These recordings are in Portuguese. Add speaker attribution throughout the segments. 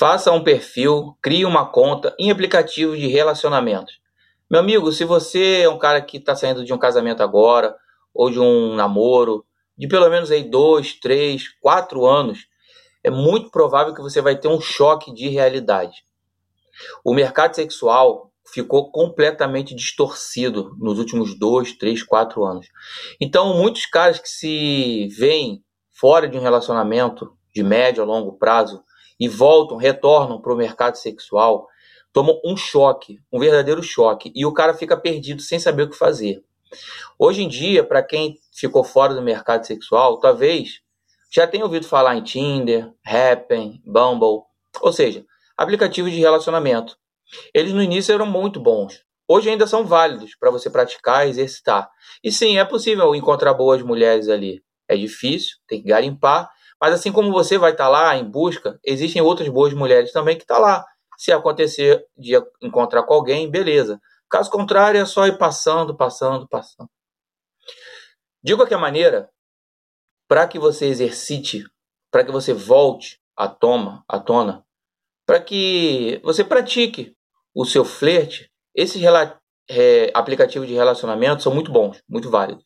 Speaker 1: Faça um perfil, crie uma conta em aplicativo de relacionamentos. Meu amigo, se você é um cara que está saindo de um casamento agora, ou de um namoro, de pelo menos aí dois, três, quatro anos, é muito provável que você vai ter um choque de realidade. O mercado sexual ficou completamente distorcido nos últimos dois, três, quatro anos. Então, muitos caras que se veem fora de um relacionamento de médio a longo prazo e voltam, retornam para o mercado sexual, tomam um choque, um verdadeiro choque, e o cara fica perdido sem saber o que fazer. Hoje em dia, para quem ficou fora do mercado sexual, talvez já tenha ouvido falar em Tinder, Happn, Bumble, ou seja, aplicativos de relacionamento. Eles no início eram muito bons. Hoje ainda são válidos para você praticar e exercitar. E sim, é possível encontrar boas mulheres ali. É difícil, tem que garimpar, mas assim como você vai estar tá lá em busca, existem outras boas mulheres também que estão tá lá. Se acontecer de encontrar com alguém, beleza. Caso contrário, é só ir passando, passando, passando. De qualquer maneira, para que você exercite, para que você volte à toma, à tona, para que você pratique o seu flerte, esses é, aplicativos de relacionamento são muito bons, muito válidos.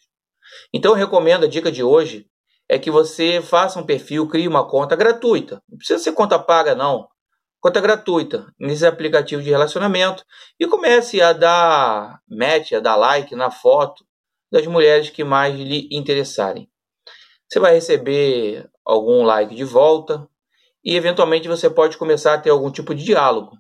Speaker 1: Então eu recomendo a dica de hoje é que você faça um perfil, crie uma conta gratuita. Não precisa ser conta paga, não. Conta gratuita nesse aplicativo de relacionamento e comece a dar match, a dar like na foto das mulheres que mais lhe interessarem. Você vai receber algum like de volta e eventualmente você pode começar a ter algum tipo de diálogo.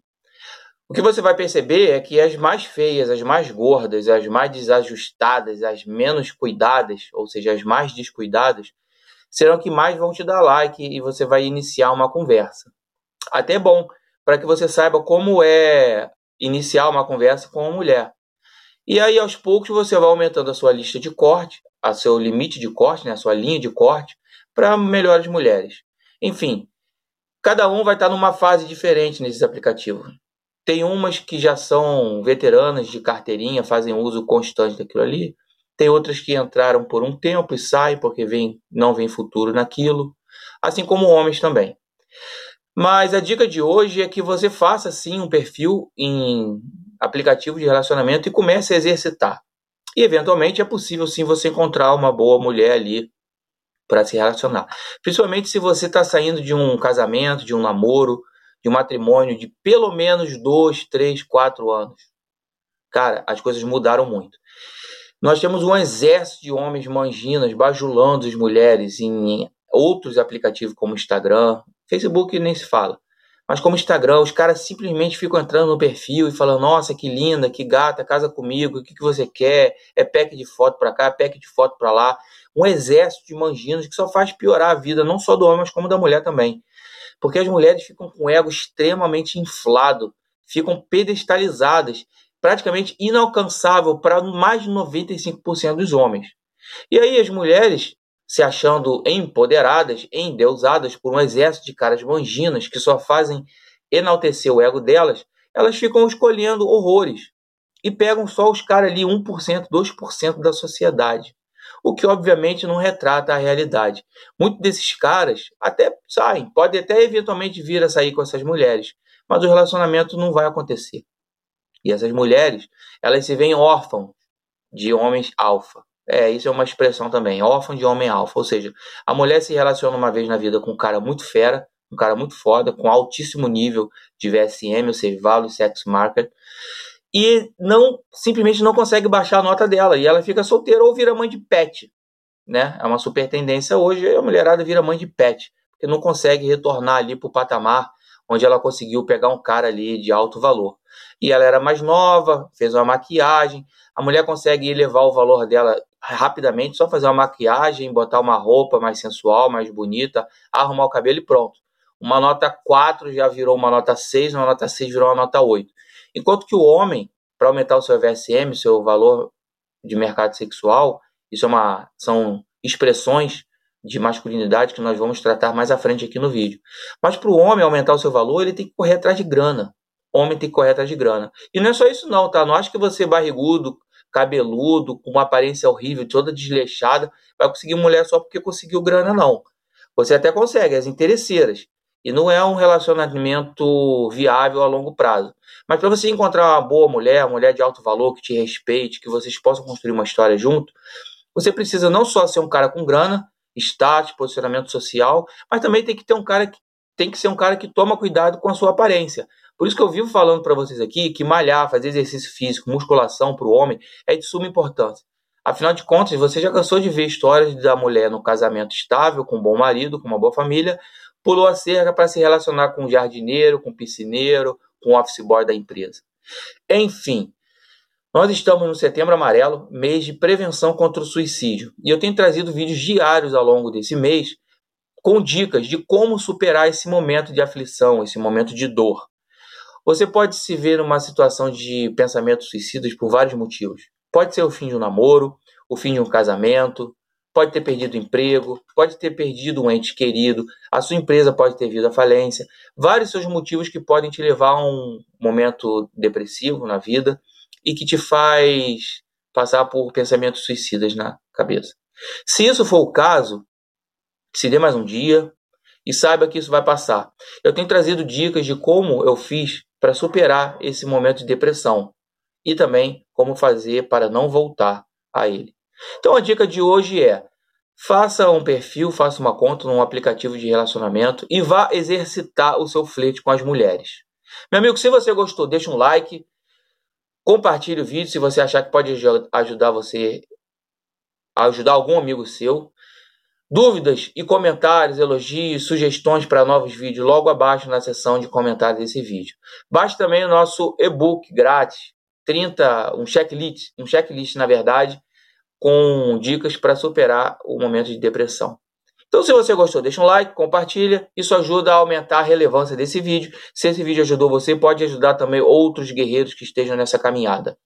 Speaker 1: O que você vai perceber é que as mais feias, as mais gordas, as mais desajustadas, as menos cuidadas, ou seja, as mais descuidadas, serão que mais vão te dar like e você vai iniciar uma conversa. Até bom, para que você saiba como é iniciar uma conversa com uma mulher. E aí, aos poucos, você vai aumentando a sua lista de corte, a seu limite de corte, né, a sua linha de corte, para melhores mulheres. Enfim, cada um vai estar numa fase diferente nesses aplicativos. Tem umas que já são veteranas de carteirinha, fazem uso constante daquilo ali. Tem outras que entraram por um tempo e saem porque vem, não vem futuro naquilo, assim como homens também. Mas a dica de hoje é que você faça sim um perfil em aplicativo de relacionamento e comece a exercitar. E eventualmente é possível sim você encontrar uma boa mulher ali para se relacionar. Principalmente se você está saindo de um casamento, de um namoro, de um matrimônio de pelo menos dois, três, quatro anos. Cara, as coisas mudaram muito. Nós temos um exército de homens manginas bajulando as mulheres em outros aplicativos como Instagram, Facebook nem se fala. Mas como Instagram, os caras simplesmente ficam entrando no perfil e falando: Nossa, que linda, que gata, casa comigo, o que, que você quer? É pack de foto para cá, é pack de foto para lá. Um exército de manginos que só faz piorar a vida, não só do homem, mas como da mulher também. Porque as mulheres ficam com o ego extremamente inflado, ficam pedestalizadas praticamente inalcançável para mais de 95% dos homens. E aí as mulheres, se achando empoderadas, endeusadas por um exército de caras manginas que só fazem enaltecer o ego delas, elas ficam escolhendo horrores e pegam só os caras ali 1%, 2% da sociedade. O que obviamente não retrata a realidade. Muitos desses caras até saem, pode até eventualmente vir a sair com essas mulheres, mas o relacionamento não vai acontecer. E essas mulheres, elas se veem órfãos de homens alfa. É, isso é uma expressão também, órfão de homem alfa. Ou seja, a mulher se relaciona uma vez na vida com um cara muito fera, um cara muito foda, com altíssimo nível de VSM, ou seja, Value Sex Market, e não simplesmente não consegue baixar a nota dela. E ela fica solteira ou vira mãe de pet. Né? É uma super tendência hoje, a mulherada vira mãe de pet, porque não consegue retornar ali para o patamar onde ela conseguiu pegar um cara ali de alto valor e ela era mais nova, fez uma maquiagem. A mulher consegue elevar o valor dela rapidamente, só fazer uma maquiagem, botar uma roupa mais sensual, mais bonita, arrumar o cabelo e pronto. Uma nota 4 já virou uma nota 6, uma nota 6 virou uma nota 8. Enquanto que o homem, para aumentar o seu VSM, seu valor de mercado sexual, isso é uma, são expressões de masculinidade que nós vamos tratar mais à frente aqui no vídeo. Mas para o homem aumentar o seu valor, ele tem que correr atrás de grana homem tem que correr atrás de grana. E não é só isso não, tá? Não acho que você barrigudo, cabeludo, com uma aparência horrível, toda desleixada, vai conseguir mulher só porque conseguiu grana, não. Você até consegue, as interesseiras. E não é um relacionamento viável a longo prazo. Mas para você encontrar uma boa mulher, uma mulher de alto valor, que te respeite, que vocês possam construir uma história junto, você precisa não só ser um cara com grana, status, posicionamento social, mas também tem que ter um cara que tem que ser um cara que toma cuidado com a sua aparência. Por isso que eu vivo falando para vocês aqui que malhar, fazer exercício físico, musculação para o homem é de suma importância. Afinal de contas, você já cansou de ver histórias da mulher no casamento estável, com um bom marido, com uma boa família, pulou a cerca para se relacionar com um jardineiro, com um piscineiro, com o office boy da empresa. Enfim, nós estamos no Setembro Amarelo, mês de prevenção contra o suicídio, e eu tenho trazido vídeos diários ao longo desse mês com dicas de como superar esse momento de aflição, esse momento de dor. Você pode se ver numa situação de pensamentos suicidas por vários motivos. Pode ser o fim de um namoro, o fim de um casamento, pode ter perdido o emprego, pode ter perdido um ente querido, a sua empresa pode ter vindo à falência. Vários seus motivos que podem te levar a um momento depressivo na vida e que te faz passar por pensamentos suicidas na cabeça. Se isso for o caso, se dê mais um dia e saiba que isso vai passar. Eu tenho trazido dicas de como eu fiz para superar esse momento de depressão e também como fazer para não voltar a ele. Então a dica de hoje é: faça um perfil, faça uma conta num aplicativo de relacionamento e vá exercitar o seu flerte com as mulheres. Meu amigo, se você gostou, deixa um like, compartilhe o vídeo se você achar que pode ajudar você ajudar algum amigo seu. Dúvidas e comentários, elogios, sugestões para novos vídeos logo abaixo na seção de comentários desse vídeo. Baixe também o nosso e-book grátis 30, um checklist, um checklist na verdade, com dicas para superar o momento de depressão. Então, se você gostou, deixa um like, compartilha. Isso ajuda a aumentar a relevância desse vídeo. Se esse vídeo ajudou você, pode ajudar também outros guerreiros que estejam nessa caminhada.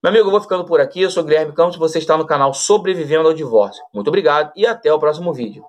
Speaker 1: Meu amigo, eu vou ficando por aqui. Eu sou Guilherme Campos você está no canal Sobrevivendo ao Divórcio. Muito obrigado e até o próximo vídeo.